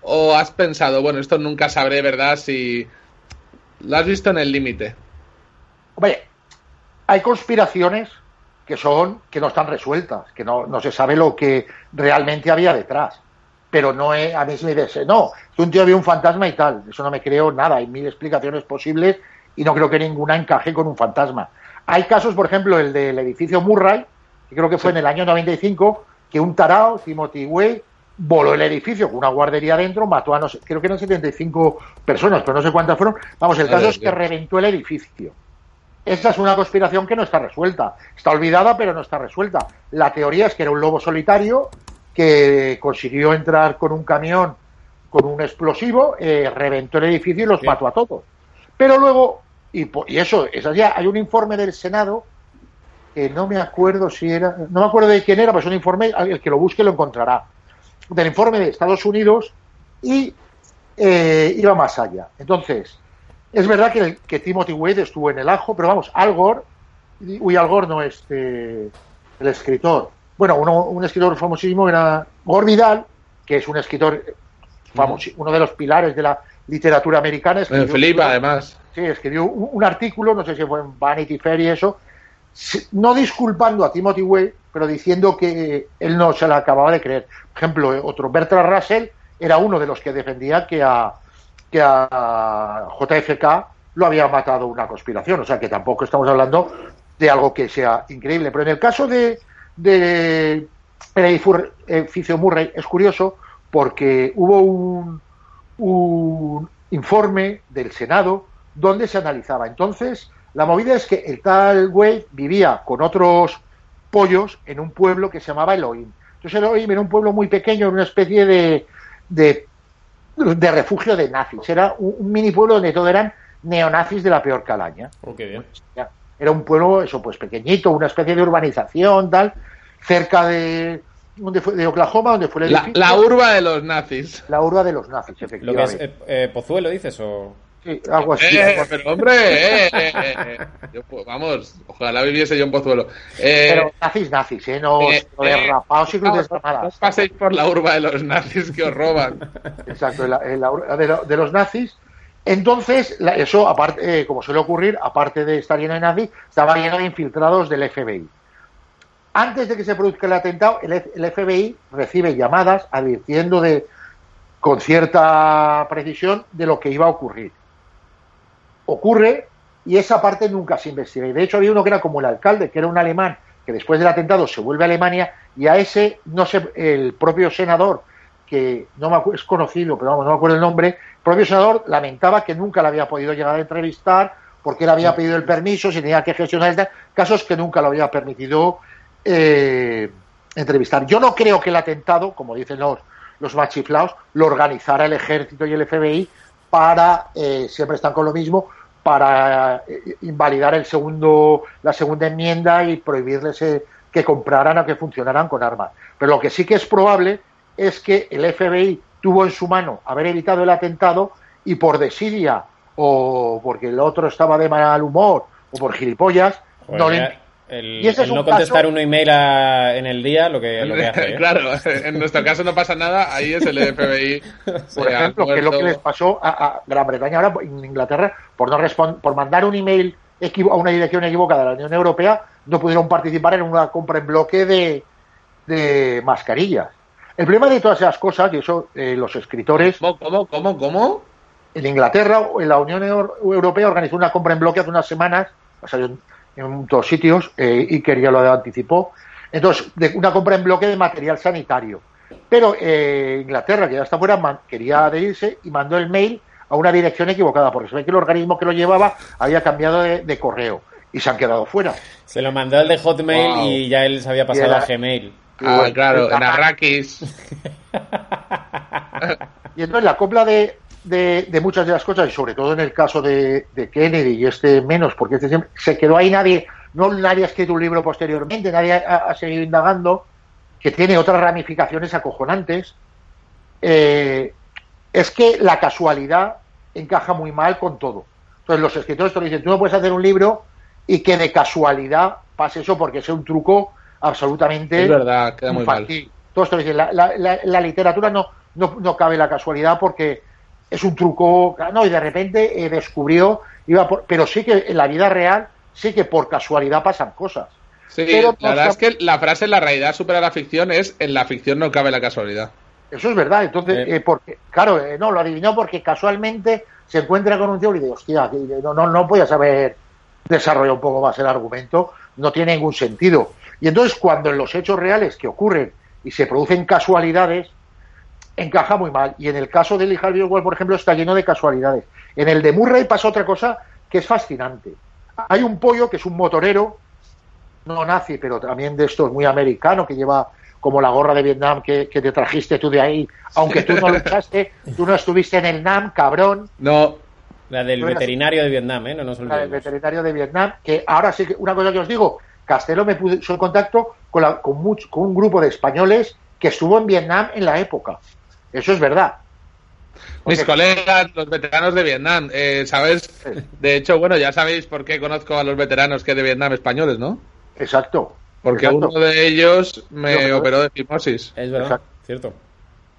o has pensado, bueno, esto nunca sabré, ¿verdad? Si lo has visto en el límite.
Hombre, hay conspiraciones que son que no están resueltas, que no, no se sabe lo que realmente había detrás. Pero no es, a mí se me dice, no, que un tío vio un fantasma y tal. Eso no me creo nada. Hay mil explicaciones posibles y no creo que ninguna encaje con un fantasma. Hay casos, por ejemplo, el del edificio Murray, que creo que fue en el año 95, que un tarao, Timothy Way, voló el edificio con una guardería dentro, mató a no sé, creo que eran 75 personas, pero no sé cuántas fueron. Vamos, el caso es que reventó el edificio. Esta es una conspiración que no está resuelta. Está olvidada, pero no está resuelta. La teoría es que era un lobo solitario que consiguió entrar con un camión con un explosivo, eh, reventó el edificio y los mató a todos. Pero luego, y, y eso, es así, hay un informe del Senado que no me acuerdo si era, no me acuerdo de quién era, pues un informe, el que lo busque lo encontrará, del informe de Estados Unidos y eh, iba más allá. Entonces, es verdad que, que Timothy Wade estuvo en el ajo, pero vamos, Al Gore, uy, Al Gore no este, el escritor, bueno, uno- un escritor famosísimo era Gore Vidal, que es un escritor, vamos, uno de los pilares de la literatura americana.
Felipe, además.
Sí, escribió un, un artículo, no sé si fue en Vanity Fair y eso, no disculpando a Timothy Way, pero diciendo que él no se la acababa de creer. Por ejemplo, otro, Bertrand Russell, era uno de los que defendía que a, que a JFK lo había matado una conspiración. O sea que tampoco estamos hablando de algo que sea increíble. Pero en el caso de, de edificio- edificio Murray es curioso porque hubo un, un informe del Senado donde se analizaba. Entonces, la movida es que el tal Wade vivía con otros pollos en un pueblo que se llamaba Elohim. Entonces, Elohim era un pueblo muy pequeño, era una especie de, de refugio de nazis. Era un, un mini pueblo donde todo eran neonazis de la peor calaña.
Oh, qué bien.
Era un pueblo, eso, pues pequeñito, una especie de urbanización, tal, cerca de, donde fue, de Oklahoma, donde fue el
La,
edificio.
la urba de los nazis.
La urba de los nazis,
Lo que es
efectivamente.
eh, eh, Pozuelo, dices, o...
Sí, algo así.
Eh,
algo así.
pero hombre, eh, eh, eh, eh. Yo, pues, vamos, ojalá viviese yo en Pozuelo. Eh,
Pero nazis, nazis, ¿eh? No
eh,
lo de
eh,
rapados y cruces
no, paséis por la urba de los nazis que os roban.
Exacto, en la- en la- de, lo- de los nazis. Entonces, la- eso, aparte, eh, como suele ocurrir, aparte de estar lleno de nazis, estaba lleno de infiltrados del FBI. Antes de que se produzca el atentado, el, el FBI recibe llamadas advirtiendo de, con cierta precisión de lo que iba a ocurrir. Ocurre y esa parte nunca se investiga. Y de hecho había uno que era como el alcalde, que era un alemán, que después del atentado se vuelve a Alemania y a ese, no sé, el propio senador, que no me acu- es conocido, pero vamos, no me acuerdo el nombre, el propio senador lamentaba que nunca le había podido llegar a entrevistar porque él había pedido el permiso, si tenía que gestionar casos que nunca lo había permitido eh, entrevistar. Yo no creo que el atentado, como dicen los, los más chiflados, lo organizara el ejército y el FBI para, eh, siempre están con lo mismo, para eh, invalidar el segundo, la segunda enmienda y prohibirles eh, que compraran o que funcionaran con armas. Pero lo que sí que es probable es que el FBI tuvo en su mano haber evitado el atentado y por desidia o porque el otro estaba de mal humor o por gilipollas,
Joder,
no le-
el,
Y ese es
el
un
no contestar un email a- en el día lo que, lo que hace. ¿eh? [LAUGHS]
claro, en nuestro caso no pasa nada, ahí es el FBI. [LAUGHS]
por ejemplo, que es lo que les pasó a, a Gran Bretaña ahora en Inglaterra por no por mandar un email a una dirección equivocada de la Unión Europea, no pudieron participar en una compra en bloque de, de mascarillas. El problema de todas esas cosas, y eso eh, los escritores
¿Cómo, cómo, cómo, cómo?
en Inglaterra, en la Unión Eur- Europea organizó una compra en bloque hace unas semanas, o sea, en, todos sitios, eh, y quería lo anticipó. Entonces, de una compra en bloque de material sanitario. Pero eh, Inglaterra, que ya está fuera, man- quería adherirse y mandó el mail a una dirección equivocada, porque se ve que el organismo que lo llevaba había cambiado de, de correo y se han quedado fuera.
Se lo mandó al de Hotmail
Wow.
y ya él se había pasado
era-
a Gmail.
Ah, claro,
la-
en Arrakis. [LAUGHS]
Y entonces la copla de, de, de muchas de las cosas, y sobre todo en el caso de, de Kennedy y este menos, porque este siempre- se quedó ahí nadie, no nadie ha escrito un libro posteriormente, nadie ha, ha seguido indagando, que tiene otras ramificaciones acojonantes, eh, es que la casualidad encaja muy mal con todo. Entonces los escritores te dicen, tú no puedes hacer un libro y que de casualidad pase eso porque es un truco absolutamente
Es verdad, queda muy mal.
la, la, la, la literatura no, no, no cabe la casualidad porque es un truco, no, y de repente eh, descubrió, iba por- pero sí que en la vida real, sí que por casualidad pasan cosas.
Sí,
Pero
la verdad es que la frase la realidad supera la ficción es en la ficción no cabe la casualidad.
Eso es verdad, entonces,
Eh.
eh, porque, claro, eh, no, lo adivinó porque casualmente se encuentra con un tío y dice, hostia, no, no, no podías haber desarrollado un poco más el argumento, no tiene ningún sentido. Y entonces, cuando en los hechos reales que ocurren y se producen casualidades, encaja muy mal. Y en el caso de Lee Harvey Oswald, por ejemplo, está lleno de casualidades. En el de Murray pasa otra cosa que es fascinante. Hay un pollo que es un motorero, no nazi, pero también de estos muy americano, que lleva como la gorra de Vietnam que, que te trajiste tú de ahí, aunque tú no luchaste, [LAUGHS] tú no estuviste en el NAM, cabrón,
No,
La del veterinario de Vietnam, ¿eh? No nos
la del
olvidemos.
veterinario de Vietnam, que ahora sí que, una cosa que os digo, Castelo me puso en contacto con, la- con, much- con un grupo de españoles que estuvo en Vietnam en la época. Eso es verdad.
mis colegas, los veteranos de Vietnam, eh, ¿sabes? De hecho, bueno, ya sabéis por qué conozco a los veteranos que de Vietnam españoles, ¿no?
Exacto.
Porque
Exacto.
uno de ellos me operó de fimosis.
Es verdad,
Exacto.
cierto.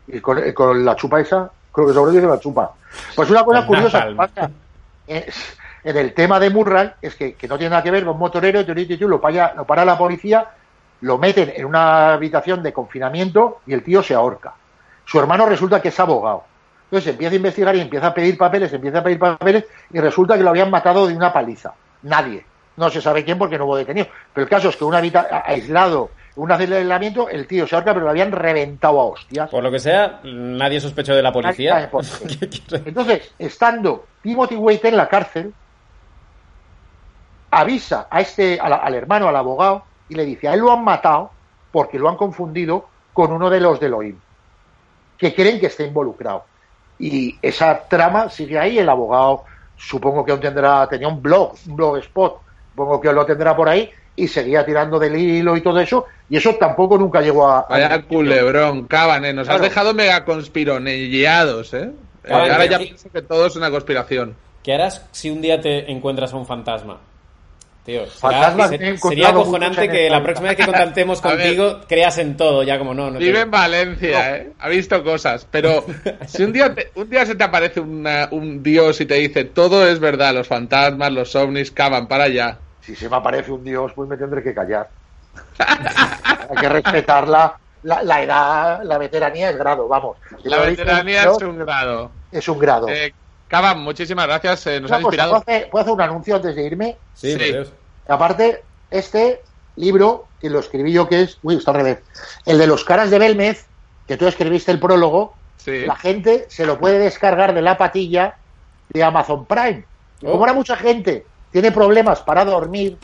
y con, eh, con la chupa esa, creo que sobrevive la chupa. Pues una cosa [LAUGHS] curiosa que pasa es- en el tema de Murray es que, que no tiene nada que ver con un motorero, lo, para, lo para la policía, lo meten en una habitación de confinamiento y el tío se ahorca. Su hermano resulta que es abogado. Entonces empieza a investigar y empieza a pedir papeles, empieza a pedir papeles y resulta que lo habían matado de una paliza. Nadie. No se sabe quién porque no hubo detenido. Pero el caso es que un habita aislado, un aislamiento, el tío se ahorca pero lo habían reventado a hostias.
Por lo que sea, nadie sospechó de la policía. [LAUGHS]
Entonces, estando Timothy Waite en la cárcel, avisa a este, a la- al hermano, al abogado, y le dice, a él lo han matado porque lo han confundido con uno de los de Elohim, que creen que está involucrado. Y esa trama sigue ahí, el abogado supongo que aún tendrá, tenía un blog, un blogspot, supongo que lo tendrá por ahí, y seguía tirando del hilo y todo eso, y eso tampoco nunca llegó a... a-
Vaya culebrón, Caban, Nos has dejado mega conspironellados, ¿eh? Eh, ahora ya pienso que todo es una conspiración.
¿Qué harás si un día te encuentras a un fantasma? Tío, será, sería acojonante que la próxima vez que [LAUGHS] contactemos
ver.
contigo creas en todo, ya como no. no te-
Vive en Valencia, ¿eh? Ha visto cosas. Pero [LAUGHS] si un día, te- un día se te aparece una- un dios y te dice todo es verdad, los fantasmas, los ovnis, cavan para allá.
Si se me aparece un dios, pues me tendré que callar. [LAUGHS] Hay que respetar la, la, la edad, la veteranía es grado, vamos. Si
La veteranía es un grado.
es un grado.
Eh, Cavan, muchísimas gracias. eh, nos has
cosa,
inspirado.
¿puedo, hacer, puedo hacer un anuncio antes de irme?
Sí,
Sí.
Aparte, este libro, que lo escribí yo, que es, uy, está al revés, el de los caras de Belmez, que tú escribiste el prólogo,
Sí.
la gente se lo puede descargar de la patilla de Amazon Prime.
Oh.
Como ahora mucha gente tiene problemas para dormir,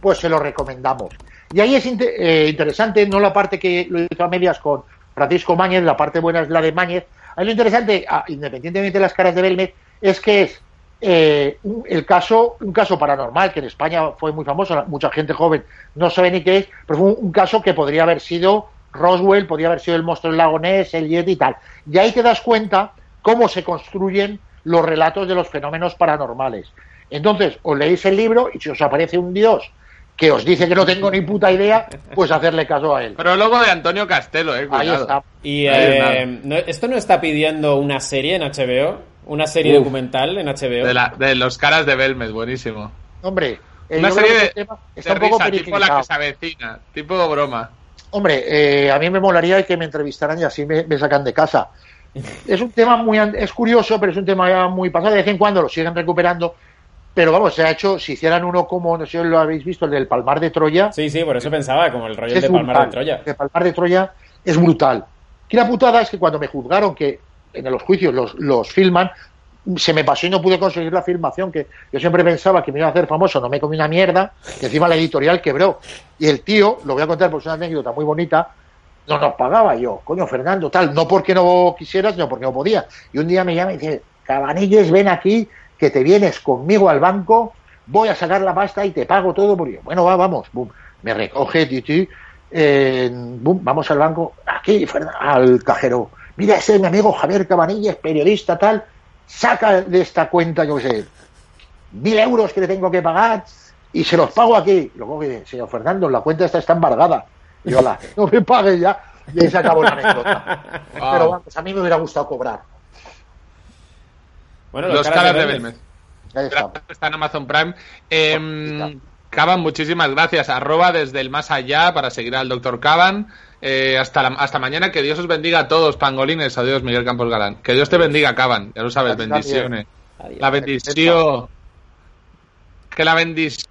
pues se lo recomendamos. Y ahí es eh, interesante, no la parte que lo hizo a medias con Francisco Máñez, la parte buena es la de Máñez. Ahí lo interesante, ah, independientemente de las caras de Belmez, es que es eh, un, el caso, un caso paranormal que en España fue muy famoso, mucha gente joven no sabe ni qué es, pero fue un, un caso que podría haber sido Roswell, podría haber sido el monstruo del lago Ness, el Yeti y tal. Y ahí te das cuenta cómo se construyen los relatos de los fenómenos paranormales. Entonces, os leéis el libro y si os aparece un dios que os dice que no tengo ni puta idea, pues hacerle caso a él.
Prólogo de Antonio Castelo, eh.
Ahí está.
Y eh, ¿no- ¿esto no está pidiendo una serie en HBO? ¿Una serie
Uf.
documental en HBO?
De, la- de los caras de Belmez, buenísimo.
Hombre, eh,
Una serie
que
de,
tema
de
está un poco
risa, tipo la que se avecina, tipo broma.
Hombre, eh, a mí me molaría que me entrevistaran y así me, me sacan de casa. Es un tema muy es curioso, pero es un tema ya muy pasado. De vez en cuando lo siguen recuperando. Pero vamos, se ha hecho, si hicieran uno como, no sé si lo habéis visto, el del Palmar de Troya.
Sí, sí, por eso pensaba, como el rollo de Palmar
brutal.
de Troya.
El de Palmar de Troya es brutal. Aquí la putada es que cuando me juzgaron que en los juicios los, los filman, se me pasó y no pude conseguir la filmación, que yo siempre pensaba que me iba a hacer famoso, no me comí una mierda, que encima la editorial quebró. Y el tío, lo voy a contar porque es una anécdota muy bonita, no nos pagaba yo, coño Fernando, tal, no porque no quisiera, sino porque no podía. Y un día me llama y dice, Cabanilles, ven aquí, que te vienes conmigo al banco, voy a sacar la pasta y te pago todo por ello. Bueno, va, vamos, Bum. me recoge Titi, eh, bum, vamos al banco, aquí, al cajero. Mira, ese es mi amigo Javier Cabanilles, periodista, tal, saca de esta cuenta, yo qué sé, mil euros que le tengo que pagar y se los pago aquí. Y luego que dice, señor Fernando, la cuenta esta está embargada. Y yo, la, [LAUGHS] no me pague ya. Y ahí se acabó la anécdota. [LAUGHS]
Wow.
Pero vamos, a mí me hubiera gustado cobrar.
Bueno,
Los caras de
Belmez.
Está.
En Amazon Prime. Eh, Caban, muchísimas gracias. Arroba desde el más allá para seguir al doctor Caban. Eh, hasta, la- hasta mañana, que Dios os bendiga a todos, pangolines. Adiós, Miguel Campos Galán. Que Dios te bendiga, Caban. Ya lo sabes, bendiciones.
Adiós.
La bendición. Que la bendición.